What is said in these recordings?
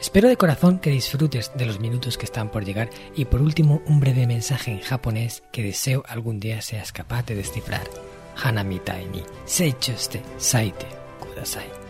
Espero de corazón que disfrutes de los minutos que están por llegar y por último un breve mensaje en japonés que deseo algún día seas capaz de descifrar. Hanamitai ni seichoste saite kudasai.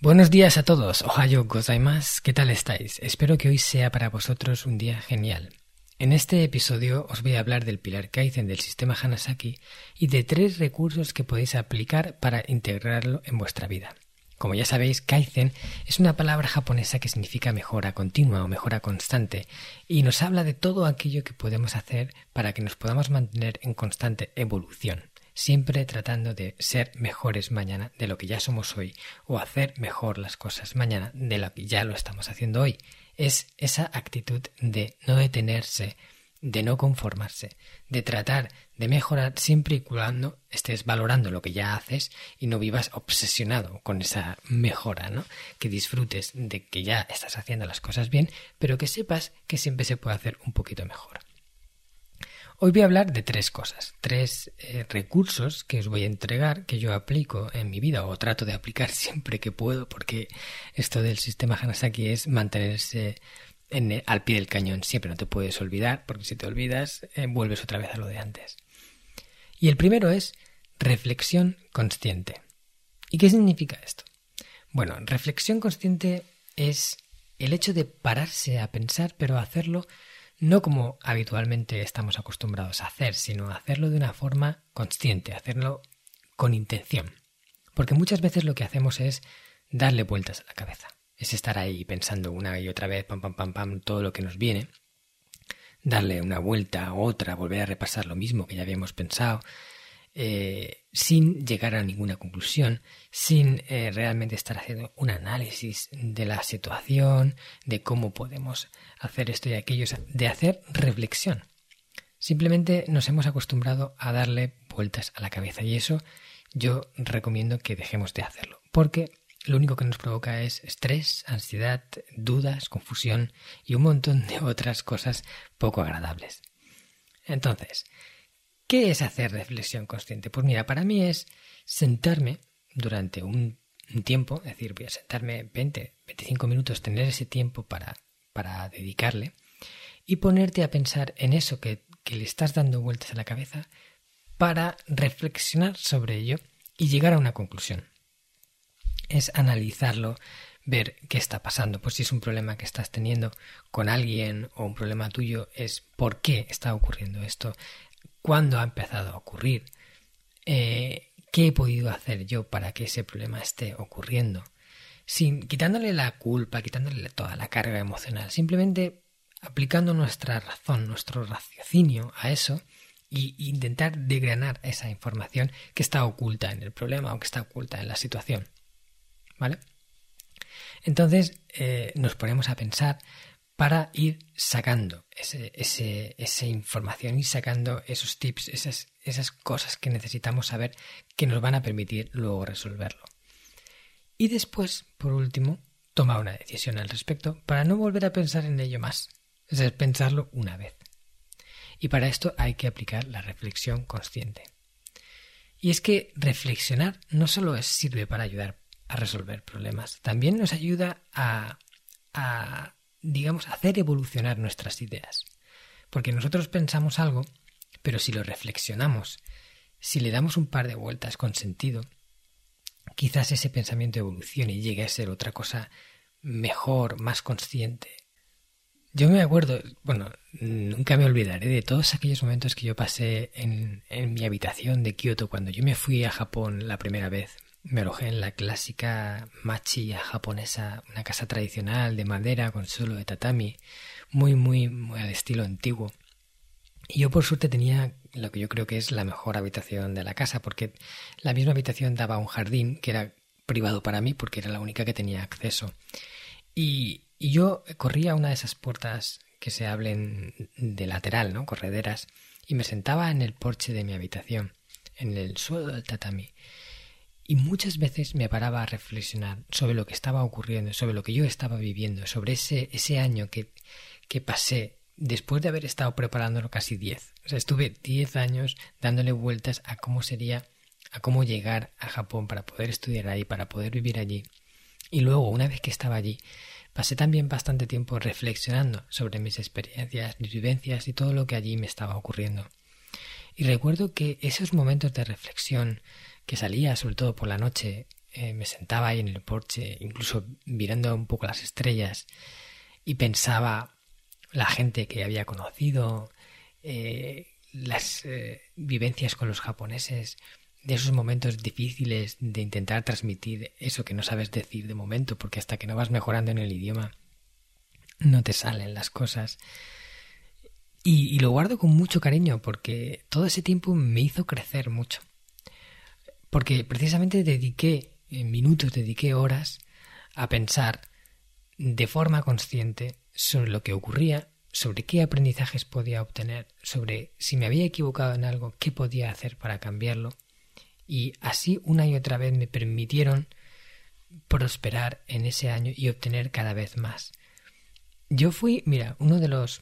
Buenos días a todos, ohayo gozaimasu, ¿qué tal estáis? Espero que hoy sea para vosotros un día genial. En este episodio os voy a hablar del pilar Kaizen del sistema Hanasaki y de tres recursos que podéis aplicar para integrarlo en vuestra vida. Como ya sabéis, Kaizen es una palabra japonesa que significa mejora continua o mejora constante y nos habla de todo aquello que podemos hacer para que nos podamos mantener en constante evolución, siempre tratando de ser mejores mañana de lo que ya somos hoy o hacer mejor las cosas mañana de lo que ya lo estamos haciendo hoy es esa actitud de no detenerse, de no conformarse, de tratar de mejorar siempre y cuando estés valorando lo que ya haces y no vivas obsesionado con esa mejora, ¿no? Que disfrutes de que ya estás haciendo las cosas bien, pero que sepas que siempre se puede hacer un poquito mejor. Hoy voy a hablar de tres cosas, tres eh, recursos que os voy a entregar, que yo aplico en mi vida o trato de aplicar siempre que puedo, porque esto del sistema Hanasaki es mantenerse en al pie del cañón. Siempre no te puedes olvidar, porque si te olvidas, eh, vuelves otra vez a lo de antes. Y el primero es reflexión consciente. ¿Y qué significa esto? Bueno, reflexión consciente es el hecho de pararse a pensar, pero hacerlo no como habitualmente estamos acostumbrados a hacer, sino hacerlo de una forma consciente, hacerlo con intención. Porque muchas veces lo que hacemos es darle vueltas a la cabeza. Es estar ahí pensando una y otra vez, pam, pam, pam, pam, todo lo que nos viene. Darle una vuelta a otra, volver a repasar lo mismo que ya habíamos pensado. Eh, sin llegar a ninguna conclusión, sin eh, realmente estar haciendo un análisis de la situación, de cómo podemos hacer esto y aquello, de hacer reflexión. Simplemente nos hemos acostumbrado a darle vueltas a la cabeza y eso yo recomiendo que dejemos de hacerlo, porque lo único que nos provoca es estrés, ansiedad, dudas, confusión y un montón de otras cosas poco agradables. Entonces, ¿Qué es hacer reflexión consciente? Pues mira, para mí es sentarme durante un, tiempo, es decir, voy a sentarme 20, 25 minutos, tener ese tiempo para, para dedicarle y ponerte a pensar en eso que, que le estás dando vueltas a la cabeza para reflexionar sobre ello y llegar a una conclusión. Es analizarlo, ver qué está pasando. Pues si es un problema que estás teniendo con alguien o un problema tuyo, es por qué está ocurriendo esto cuándo ha empezado a ocurrir, eh, qué he podido hacer yo para que ese problema esté ocurriendo, sin quitándole la culpa, quitándole toda la carga emocional, simplemente aplicando nuestra razón, nuestro raciocinio a eso e intentar degranar esa información que está oculta en el problema o que está oculta en la situación. ¿Vale? Entonces eh, nos ponemos a pensar para ir sacando ese, esa información y sacando esos tips, esas, esas cosas que necesitamos saber que nos van a permitir luego resolverlo. Y después, por último, toma una decisión al respecto para no volver a pensar en ello más, es decir, pensarlo una vez. Y para esto hay que aplicar la reflexión consciente. Y es que reflexionar no solo sirve para ayudar a resolver problemas, también nos ayuda a digamos, hacer evolucionar nuestras ideas. Porque nosotros pensamos algo, pero si lo reflexionamos, si le damos un par de vueltas con sentido, quizás ese pensamiento evolucione y llegue a ser otra cosa mejor, más consciente. Yo me acuerdo, bueno, nunca me olvidaré de todos aquellos momentos que yo pasé en, mi habitación de Kioto cuando yo me fui a Japón la primera vez me alojé en la clásica machiya japonesa, una casa tradicional de madera con suelo de tatami, muy, muy, muy al estilo antiguo. Y yo por suerte tenía lo que yo creo que es la mejor habitación de la casa, porque la misma habitación daba un jardín que era privado para mí, porque era la única que tenía acceso. Y, y yo corría una de esas puertas que se hablen de lateral, ¿no? Correderas, y me sentaba en el porche de mi habitación, en el suelo del tatami, y muchas veces me paraba a reflexionar sobre lo que estaba ocurriendo, sobre lo que yo estaba viviendo, sobre ese, ese año que, que pasé después de haber estado preparándolo casi diez. O sea, estuve diez años dándole vueltas a cómo sería, a cómo llegar a Japón para poder estudiar ahí, para poder vivir allí. Y luego, una vez que estaba allí, pasé también bastante tiempo reflexionando sobre mis experiencias, mis vivencias y todo lo que allí me estaba ocurriendo. Y recuerdo que esos momentos de reflexión, que salía, sobre todo por la noche, eh, me sentaba ahí en el porche, incluso mirando un poco las estrellas, y pensaba la gente que había conocido, eh, las eh, vivencias con los japoneses, de esos momentos difíciles de intentar transmitir eso que no sabes decir de momento, porque hasta que no vas mejorando en el idioma, no te salen las cosas. Y, y, lo guardo con mucho cariño porque todo ese tiempo me hizo crecer mucho porque precisamente dediqué minutos, dediqué horas a pensar de forma consciente sobre lo que ocurría, sobre qué aprendizajes podía obtener, sobre si me había equivocado en algo, qué podía hacer para cambiarlo, y así una y otra vez me permitieron prosperar en ese año y obtener cada vez más. Yo fui, mira, uno de los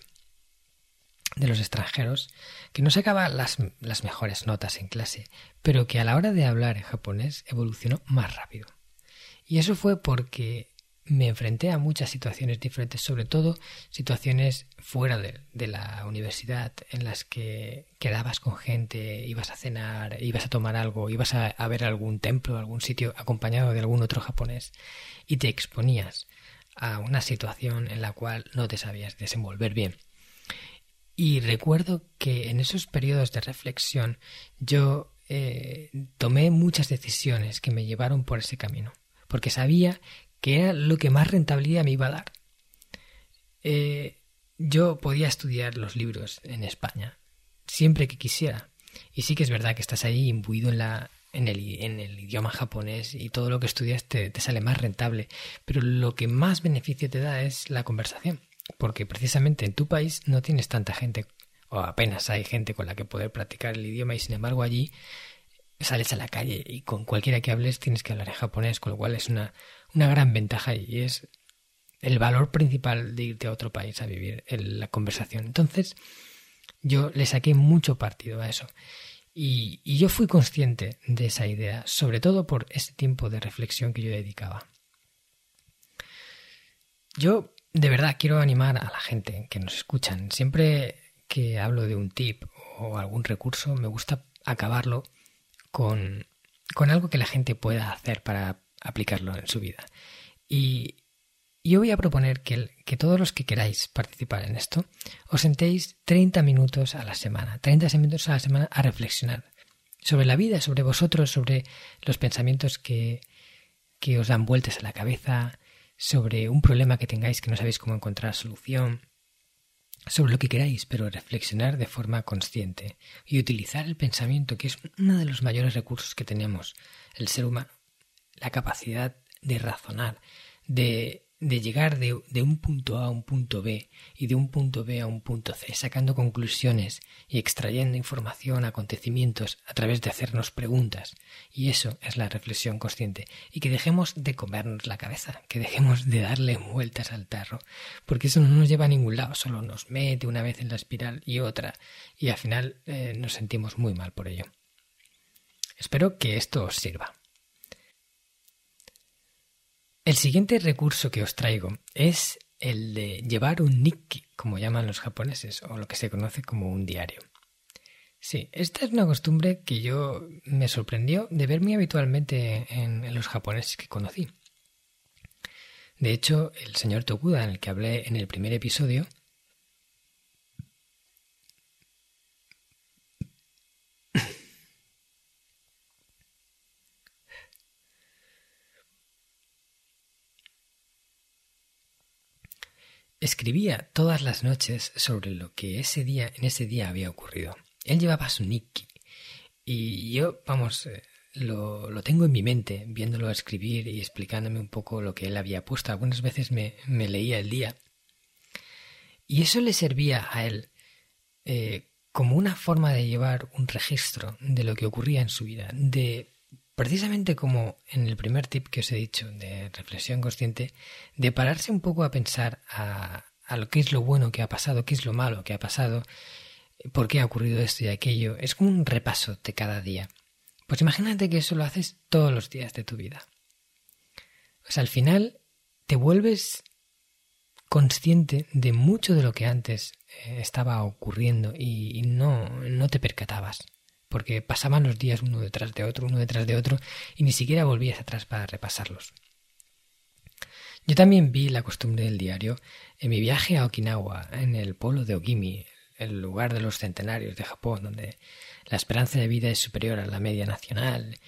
de los extranjeros que no sacaba las, las mejores notas en clase, pero que a la hora de hablar en japonés evolucionó más rápido. Y eso fue porque me enfrenté a muchas situaciones diferentes, sobre todo situaciones fuera de, de, la universidad, en las que quedabas con gente, ibas a cenar, ibas a tomar algo, ibas a, a, ver algún templo, algún sitio acompañado de algún otro japonés, y te exponías a una situación en la cual no te sabías desenvolver bien. Y recuerdo que en esos periodos de reflexión yo eh, tomé muchas decisiones que me llevaron por ese camino, porque sabía que era lo que más rentabilidad me iba a dar. Eh, yo podía estudiar los libros en España siempre que quisiera. Y sí que es verdad que estás ahí imbuido en, la, en, el, en el idioma japonés y todo lo que estudias te, te sale más rentable. Pero lo que más beneficio te da es la conversación porque precisamente en tu país no tienes tanta gente o apenas hay gente con la que poder practicar el idioma y sin embargo allí sales a la calle y con cualquiera que hables tienes que hablar en japonés, con lo cual es una, una gran ventaja y es el valor principal de irte a otro país a vivir la conversación. Entonces yo le saqué mucho partido a eso y yo fui consciente de esa idea, sobre todo por ese tiempo de reflexión que yo dedicaba. Yo de verdad quiero animar a la gente que nos escuchan. Siempre que hablo de un tip o algún recurso, me gusta acabarlo con, con algo que la gente pueda hacer para aplicarlo en su vida. Y yo voy a proponer que, que, todos los que queráis participar en esto, os sentéis 30 minutos a la semana, 30 minutos a la semana a reflexionar sobre la vida, sobre vosotros, sobre los pensamientos que, que os dan vueltas a la cabeza, sobre un problema que tengáis que no sabéis cómo encontrar solución, sobre lo que queráis, pero reflexionar de forma consciente y utilizar el pensamiento, que es uno de los mayores recursos que tenemos el ser humano, la capacidad de razonar, de de llegar de, un punto A a un punto B y de un punto B a un punto C, sacando conclusiones y extrayendo información, acontecimientos a través de hacernos preguntas. Y eso es la reflexión consciente. Y que dejemos de comernos la cabeza, que dejemos de darle vueltas al tarro, porque eso no nos lleva a ningún lado, solo nos mete una vez en la espiral y otra, y al final eh, nos sentimos muy mal por ello. Espero que esto os sirva. El siguiente recurso que os traigo es el de llevar un nikki, como llaman los japoneses, o lo que se conoce como un diario. Sí, esta es una costumbre que yo me sorprendió de ver muy habitualmente en, los japoneses que conocí. De hecho, el señor Tokuda, en el que hablé en el primer episodio, Escribía todas las noches sobre lo que ese día, en ese día había ocurrido. Él llevaba su Nikki y yo, vamos, eh, lo, lo, tengo en mi mente, viéndolo escribir y explicándome un poco lo que él había puesto. Algunas veces me, me leía el día Y eso le servía a él eh, como una forma de llevar un registro de lo que ocurría en su vida, de precisamente como en el primer tip que os he dicho de reflexión consciente, de pararse un poco a pensar a, lo que es lo bueno que ha pasado, qué es lo malo que ha pasado, por qué ha ocurrido esto y aquello. Es como un repaso de cada día. Pues imagínate que eso lo haces todos los días de tu vida. O sea, al final te vuelves consciente de mucho de lo que antes eh, estaba ocurriendo y, no, no te percatabas, porque pasaban los días uno detrás de otro, uno detrás de otro, y ni siquiera volvías atrás para repasarlos. Yo también vi la costumbre del diario en mi viaje a Okinawa, en el pueblo de Ogimi, el lugar de los centenarios de Japón, donde la esperanza de vida es superior a la media nacional,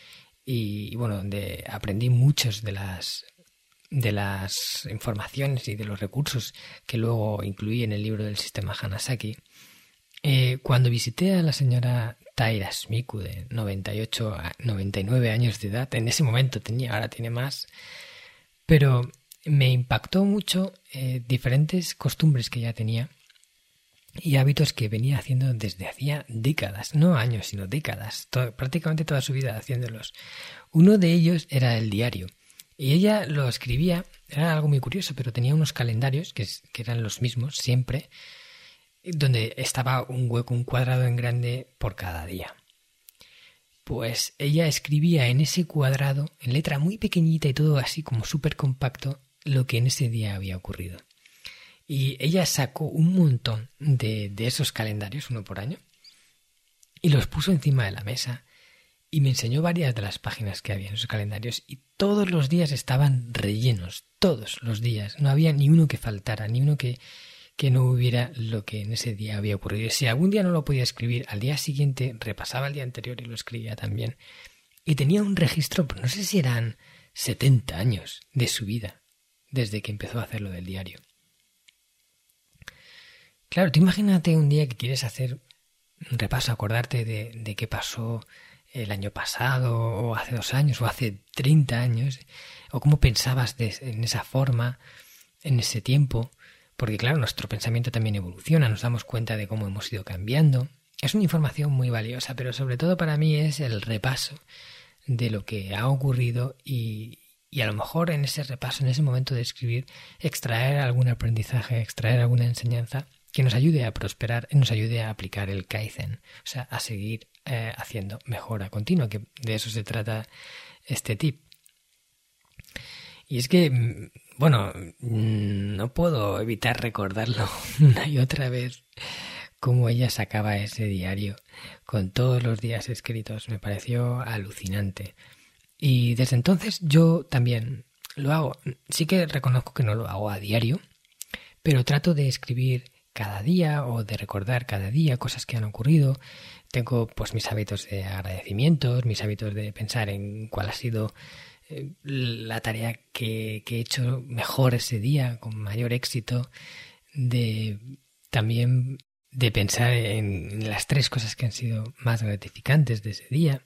y, bueno, donde aprendí muchas de las de las informaciones y de los recursos que luego incluí en el libro del sistema Hanasaki, eh, cuando visité a la señora Taira Smiku de 98 a 99 años de edad, en ese momento tenía, ahora tiene más, pero me impactó mucho eh, diferentes costumbres que ya tenía y hábitos que venía haciendo desde hacía décadas, no años, sino décadas, prácticamente toda su vida haciéndolos. Uno de ellos era el diario. Y ella lo escribía, era algo muy curioso, pero tenía unos calendarios que, eran los mismos siempre, donde estaba un hueco, un cuadrado en grande por cada día. Pues ella escribía en ese cuadrado, en letra muy pequeñita y todo así como súper compacto, lo que en ese día había ocurrido. Y ella sacó un montón de, de esos calendarios, uno por año, y los puso encima de la mesa y me enseñó varias de las páginas que había en esos calendarios y todos los días estaban rellenos, todos los días. No había ni uno que faltara, ni uno que, que no hubiera lo que en ese día había ocurrido. Si algún día no lo podía escribir, al día siguiente repasaba el día anterior y lo escribía también. Y tenía un registro, pues no sé si eran 70 años de su vida, desde que empezó a hacer lo del diario. Claro, tú imagínate un día que quieres hacer un repaso, acordarte de, de qué pasó el año pasado o hace dos años o hace 30 años o cómo pensabas en esa forma en ese tiempo porque claro nuestro pensamiento también evoluciona nos damos cuenta de cómo hemos ido cambiando es una información muy valiosa pero sobre todo para mí es el repaso de lo que ha ocurrido y, y a lo mejor en ese repaso en ese momento de escribir extraer algún aprendizaje extraer alguna enseñanza que nos ayude a prosperar nos ayude a aplicar el Kaizen, o sea, a seguir eh, haciendo mejora continua, que de eso se trata este tip. Y es que, mm, bueno, mm, no puedo evitar recordarlo una y otra vez cómo ella sacaba ese diario con todos los días escritos. Me pareció alucinante. Y desde entonces yo también lo hago. Sí que reconozco que no lo hago a diario, pero trato de escribir cada día o de recordar cada día cosas que han ocurrido. Tengo pues mis hábitos de agradecimientos, mis hábitos de pensar en cuál ha sido la tarea que, he hecho mejor ese día, con mayor éxito, de también de pensar en las tres cosas que han sido más gratificantes de ese día.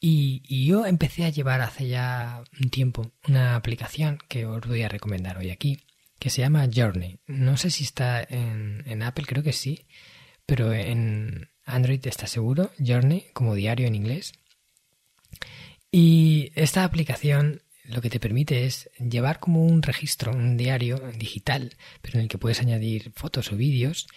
Y, y, yo empecé a llevar hace ya un tiempo una aplicación que os voy a recomendar hoy aquí, que se llama Journey. No sé si está en, Apple, creo que sí, pero en Android está seguro, Journey, como diario en inglés. Y esta aplicación lo que te permite es llevar como un registro, un diario digital, pero en el que puedes añadir fotos o vídeos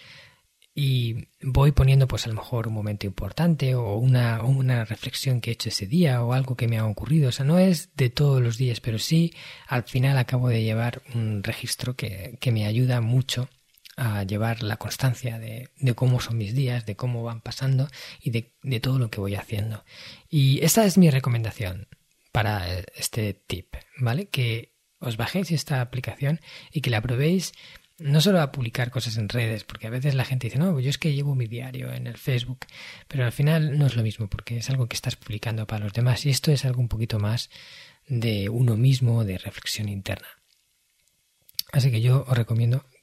y voy poniendo pues a lo mejor un momento importante o una, reflexión que he hecho ese día o algo que me ha ocurrido. O sea, no es de todos los días, pero sí al final acabo de llevar un registro que, que me ayuda mucho a llevar la constancia de, de, cómo son mis días, de cómo van pasando y de, de todo lo que voy haciendo. Y esta es mi recomendación para este tip, ¿vale? Que os bajéis esta aplicación y que la probéis no solo a publicar cosas en redes, porque a veces la gente dice, no, yo es que llevo mi diario en el Facebook, pero al final no es lo mismo, porque es algo que estás publicando para los demás y esto es algo un poquito más de uno mismo, de reflexión interna. Así que yo os recomiendo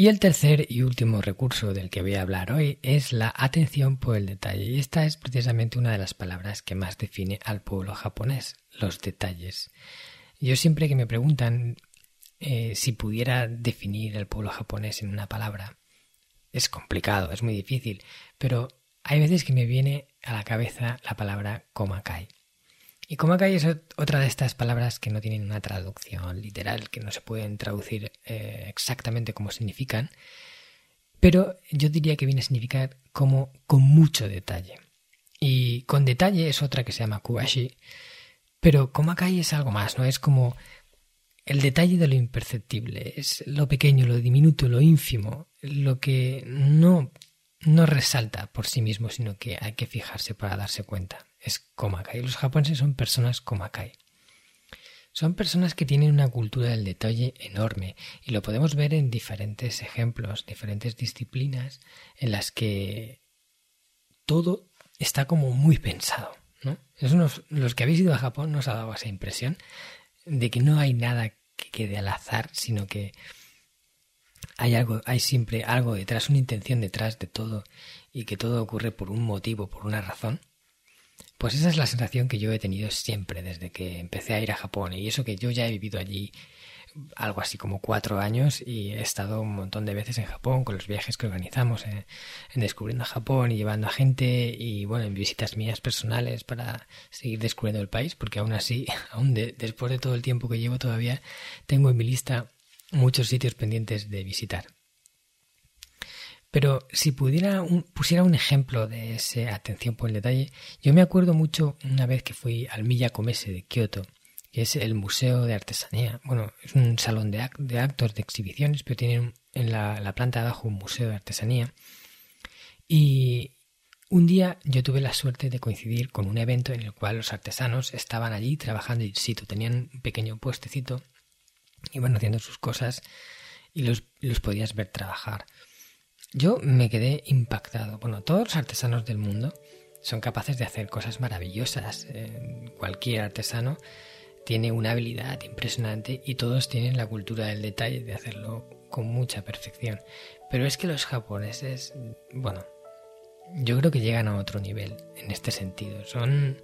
Y el tercer y último recurso del que voy a hablar hoy es la atención por el detalle. Y esta es precisamente una de las palabras que más define al pueblo japonés, los detalles. Yo siempre que me preguntan eh, si pudiera definir el pueblo japonés en una palabra, es complicado, es muy difícil, pero hay veces que me viene a la cabeza la palabra komakai. Y Komakai es otra de estas palabras que no tienen una traducción literal, que no se pueden traducir eh, exactamente como significan, pero yo diría que viene a significar como con mucho detalle. Y con detalle es otra que se llama Kubashi, pero Komakai es algo más, ¿no? Es como el detalle de lo imperceptible, es lo pequeño, lo diminuto, lo ínfimo, lo que no, no resalta por sí mismo, sino que hay que fijarse para darse cuenta es Komakai. Los japoneses son personas Komakai. Son personas que tienen una cultura del detalle enorme y lo podemos ver en diferentes ejemplos, diferentes disciplinas en las que todo está como muy pensado. ¿no? los que habéis ido a Japón nos ha dado esa impresión de que no hay nada que quede al azar, sino que hay algo, hay siempre algo detrás, una intención detrás de todo y que todo ocurre por un motivo, por una razón. Pues esa es la sensación que yo he tenido siempre desde que empecé a ir a Japón. Y eso que yo ya he vivido allí algo así como cuatro años y he estado un montón de veces en Japón con los viajes que organizamos en, descubriendo Japón y llevando a gente y bueno en visitas mías personales para seguir descubriendo el país porque aún así aún después de todo el tiempo que llevo todavía tengo en mi lista muchos sitios pendientes de visitar pero si pudiera pusiera un ejemplo de esa atención por el detalle, yo me acuerdo mucho una vez que fui al Milla Comese de Kioto, que es el Museo de Artesanía. Bueno, es un salón de, actos, de exhibiciones, pero tienen en la, la planta de abajo un museo de artesanía. Y un día yo tuve la suerte de coincidir con un evento en el cual los artesanos estaban allí trabajando in situ. Tenían un pequeño puestecito, iban haciendo sus cosas y los, los podías ver trabajar. Yo me quedé impactado. Bueno, todos los artesanos del mundo son capaces de hacer cosas maravillosas. Eh, cualquier artesano tiene una habilidad impresionante y todos tienen la cultura del detalle de hacerlo con mucha perfección. Pero es que los japoneses, bueno, yo creo que llegan a otro nivel en este sentido. Son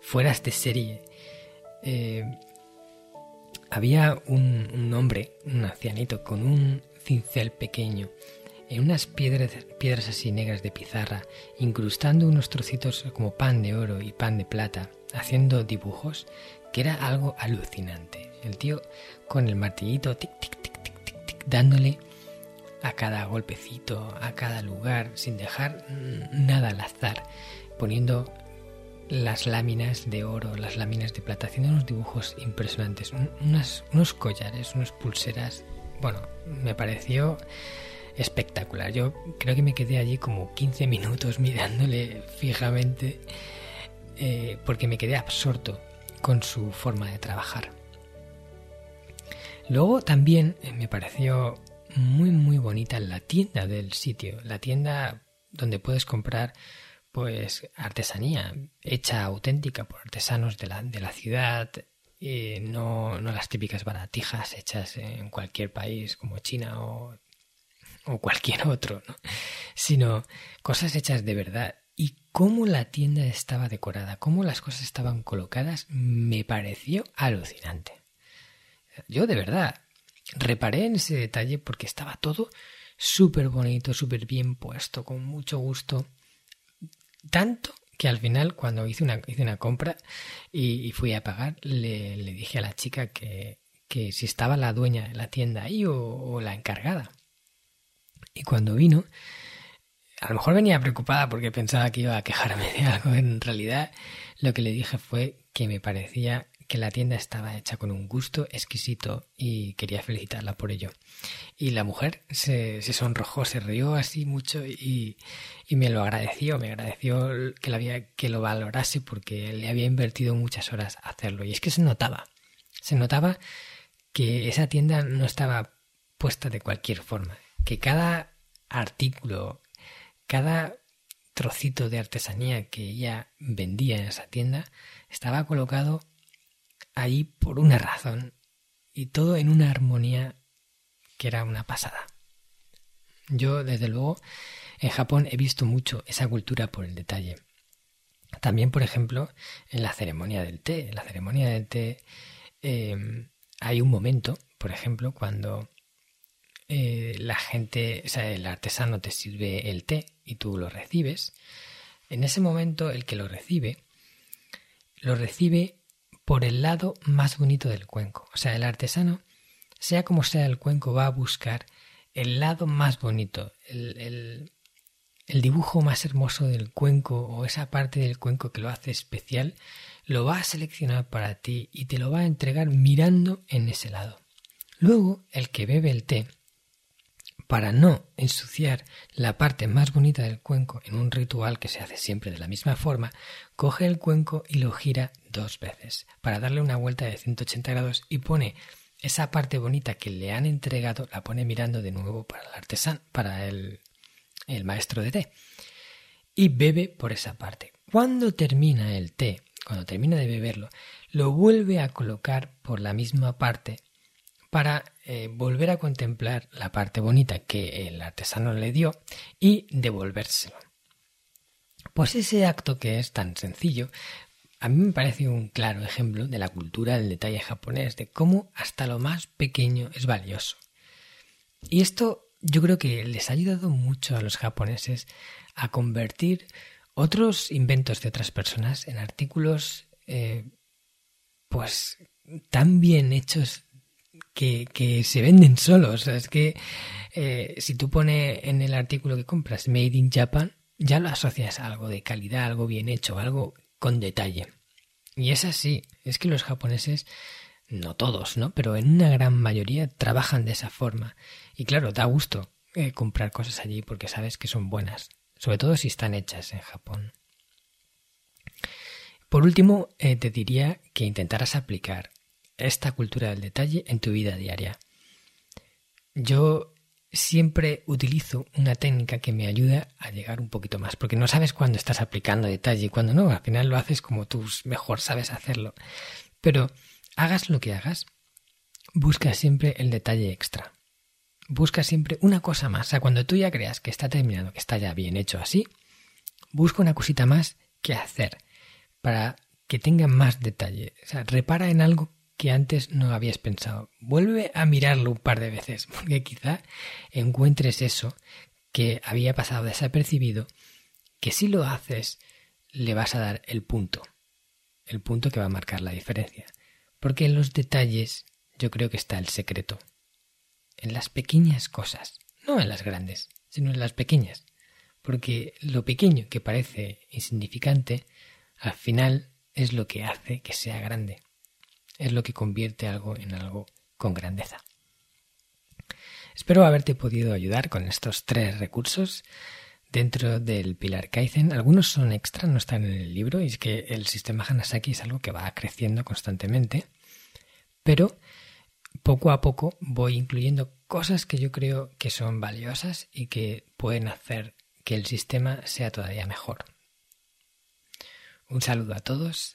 fueras de serie. Eh, había un, un hombre, un ancianito, con un cincel pequeño en unas piedras, piedras así negras de pizarra, incrustando unos trocitos como pan de oro y pan de plata, haciendo dibujos, que era algo alucinante. El tío con el martillito, tic, tic, tic, tic, tic, tic, dándole a cada golpecito, a cada lugar, sin dejar nada al azar, poniendo las láminas de oro, las láminas de plata, haciendo unos dibujos impresionantes, unos collares, unas pulseras. Bueno, me pareció espectacular. Yo creo que me quedé allí como 15 minutos mirándole fijamente eh, porque me quedé absorto con su forma de trabajar. Luego también eh, me pareció muy muy bonita la tienda del sitio, la tienda donde puedes comprar pues artesanía hecha auténtica por artesanos de la, de la ciudad, y no, no las típicas baratijas hechas en cualquier país como China o o cualquier otro, ¿no? sino cosas hechas de verdad. Y cómo la tienda estaba decorada, cómo las cosas estaban colocadas, me pareció alucinante. Yo de verdad reparé en ese detalle porque estaba todo súper bonito, súper bien puesto, con mucho gusto. Tanto que al final, cuando hice una, hice una compra y, fui a pagar, le, dije a la chica que, que, si estaba la dueña de la tienda ahí o la encargada. Y cuando vino, a lo mejor venía preocupada porque pensaba que iba a quejarme de algo. En realidad, lo que le dije fue que me parecía que la tienda estaba hecha con un gusto exquisito y quería felicitarla por ello. Y la mujer se, sonrojó, se rió así mucho y, y, me lo agradeció, me agradeció que, la había, que lo valorase porque le había invertido muchas horas hacerlo. Y es que se notaba, se notaba que esa tienda no estaba puesta de cualquier forma, que cada artículo, cada trocito de artesanía que ella vendía en esa tienda estaba colocado ahí por una razón y todo en una armonía que era una pasada. Yo, desde luego, en Japón he visto mucho esa cultura por el detalle. También, por ejemplo, en la ceremonia del té. En la ceremonia del té eh, hay un momento, por ejemplo, cuando eh, la gente, o sea, el artesano te sirve el té y tú lo recibes, en ese momento el que lo recibe, lo recibe por el lado más bonito del cuenco. O sea, el artesano, sea como sea el cuenco, va a buscar el lado más bonito, el, el dibujo más hermoso del cuenco o esa parte del cuenco que lo hace especial, lo va a seleccionar para ti y te lo va a entregar mirando en ese lado. Luego, el que bebe el té, para no ensuciar la parte más bonita del cuenco en un ritual que se hace siempre de la misma forma, coge el cuenco y lo gira dos veces para darle una vuelta de 180 grados y pone esa parte bonita que le han entregado, la pone mirando de nuevo para el artesano, para el, el maestro de té. Y bebe por esa parte. Cuando termina el té, cuando termina de beberlo, lo vuelve a colocar por la misma parte para eh, volver a contemplar la parte bonita que el artesano le dio y devolvérselo. Pues ese acto que es tan sencillo, a mí me parece un claro ejemplo de la cultura del detalle japonés, de cómo hasta lo más pequeño es valioso. Y esto yo creo que les ha ayudado mucho a los japoneses a convertir otros inventos de otras personas en artículos eh, pues tan bien hechos que, se venden solos. es que eh, si tú pones en el artículo que compras Made in Japan, ya lo asocias a algo de calidad, algo bien hecho, algo con detalle. Y es así, es que los japoneses, no todos, ¿no? Pero en una gran mayoría trabajan de esa forma. Y claro, da gusto eh, comprar cosas allí porque sabes que son buenas, sobre todo si están hechas en Japón. Por último, eh, te diría que intentaras aplicar esta cultura del detalle en tu vida diaria. Yo siempre utilizo una técnica que me ayuda a llegar un poquito más, porque no sabes cuándo estás aplicando detalle y cuándo no, al final lo haces como tú mejor sabes hacerlo. Pero hagas lo que hagas, busca siempre el detalle extra. Busca siempre una cosa más. O sea, cuando tú ya creas que está terminado, que está ya bien hecho así, busca una cosita más que hacer para que tenga más detalle. O sea, repara en algo que antes no habías pensado. Vuelve a mirarlo un par de veces, porque quizá encuentres eso que había pasado desapercibido, que si lo haces le vas a dar el punto, el punto que va a marcar la diferencia. Porque en los detalles yo creo que está el secreto. En las pequeñas cosas, no en las grandes, sino en las pequeñas. Porque lo pequeño que parece insignificante, al final es lo que hace que sea grande es lo que convierte algo en algo con grandeza. Espero haberte podido ayudar con estos tres recursos dentro del pilar Kaizen. Algunos son extra, no están en el libro, y es que el sistema Hanasaki es algo que va creciendo constantemente, pero poco a poco voy incluyendo cosas que yo creo que son valiosas y que pueden hacer que el sistema sea todavía mejor. Un saludo a todos